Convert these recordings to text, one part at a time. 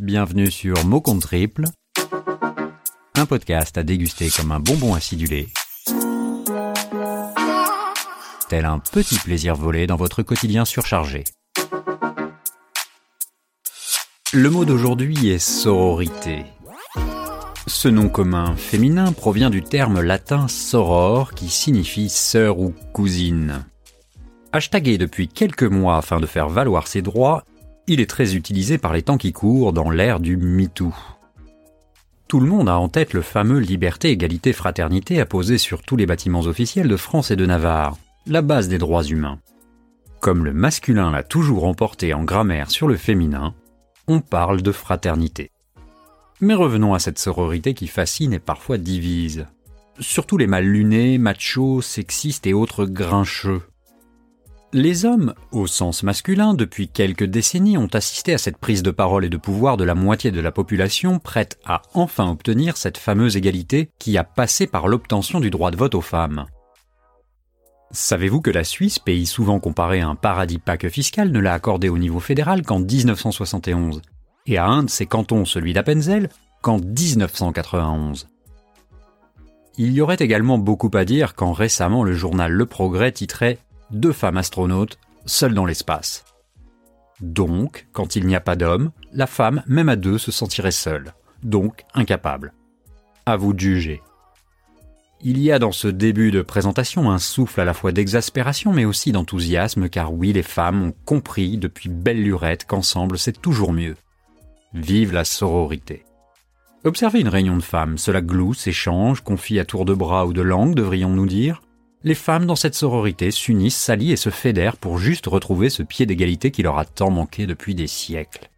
Bienvenue sur Mot contre Triple, un podcast à déguster comme un bonbon acidulé, tel un petit plaisir volé dans votre quotidien surchargé. Le mot d'aujourd'hui est sororité. Ce nom commun féminin provient du terme latin soror qui signifie sœur ou cousine. Hashtagué depuis quelques mois afin de faire valoir ses droits, il est très utilisé par les temps qui courent dans l'ère du MeToo. Tout le monde a en tête le fameux liberté, égalité, fraternité apposé sur tous les bâtiments officiels de France et de Navarre, la base des droits humains. Comme le masculin l'a toujours emporté en grammaire sur le féminin, on parle de fraternité. Mais revenons à cette sororité qui fascine et parfois divise. Surtout les mal lunés, machos, sexistes et autres grincheux. Les hommes, au sens masculin, depuis quelques décennies, ont assisté à cette prise de parole et de pouvoir de la moitié de la population prête à enfin obtenir cette fameuse égalité qui a passé par l'obtention du droit de vote aux femmes. Savez-vous que la Suisse, pays souvent comparé à un paradis pas que fiscal, ne l'a accordé au niveau fédéral qu'en 1971, et à un de ses cantons, celui d'Appenzell, qu'en 1991 Il y aurait également beaucoup à dire quand récemment le journal Le Progrès titrait deux femmes astronautes, seules dans l'espace. Donc, quand il n'y a pas d'homme, la femme, même à deux, se sentirait seule, donc incapable. À vous de juger. Il y a dans ce début de présentation un souffle à la fois d'exaspération mais aussi d'enthousiasme car oui, les femmes ont compris depuis belle lurette qu'ensemble c'est toujours mieux. Vive la sororité. Observez une réunion de femmes, cela glousse, échange, confie à tour de bras ou de langue, devrions-nous dire les femmes dans cette sororité s'unissent, s'allient et se fédèrent pour juste retrouver ce pied d'égalité qui leur a tant manqué depuis des siècles.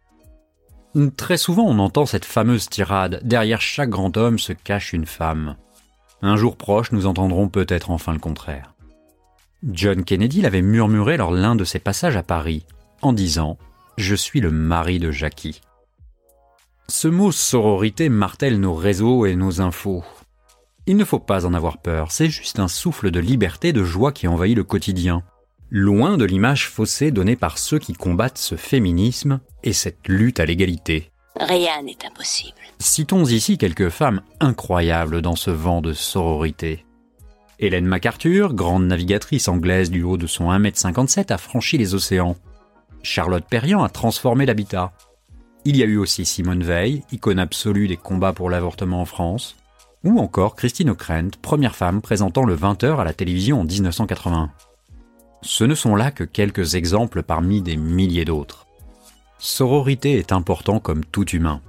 Très souvent on entend cette fameuse tirade Derrière chaque grand homme se cache une femme. Un jour proche, nous entendrons peut-être enfin le contraire. John Kennedy l'avait murmuré lors l'un de ses passages à Paris, en disant Je suis le mari de Jackie. Ce mot sororité martèle nos réseaux et nos infos. Il ne faut pas en avoir peur, c'est juste un souffle de liberté, de joie qui envahit le quotidien. Loin de l'image faussée donnée par ceux qui combattent ce féminisme et cette lutte à l'égalité. Rien n'est impossible. Citons ici quelques femmes incroyables dans ce vent de sororité. Hélène MacArthur, grande navigatrice anglaise du haut de son 1m57, a franchi les océans. Charlotte Perriand a transformé l'habitat. Il y a eu aussi Simone Veil, icône absolue des combats pour l'avortement en France ou encore Christine O'Krent, première femme présentant le 20h à la télévision en 1981. Ce ne sont là que quelques exemples parmi des milliers d'autres. Sororité est important comme tout humain.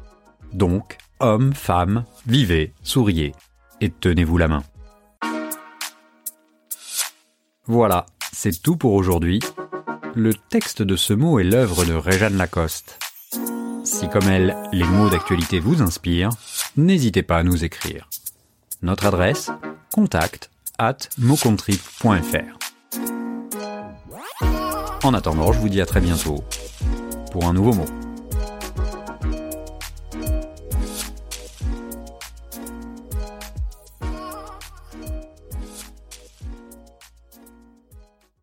Donc, hommes, femmes, vivez, souriez et tenez-vous la main. Voilà, c'est tout pour aujourd'hui. Le texte de ce mot est l'œuvre de Réjeanne Lacoste. Si comme elle, les mots d'actualité vous inspirent, n'hésitez pas à nous écrire. Notre adresse contact at En attendant, je vous dis à très bientôt pour un nouveau mot.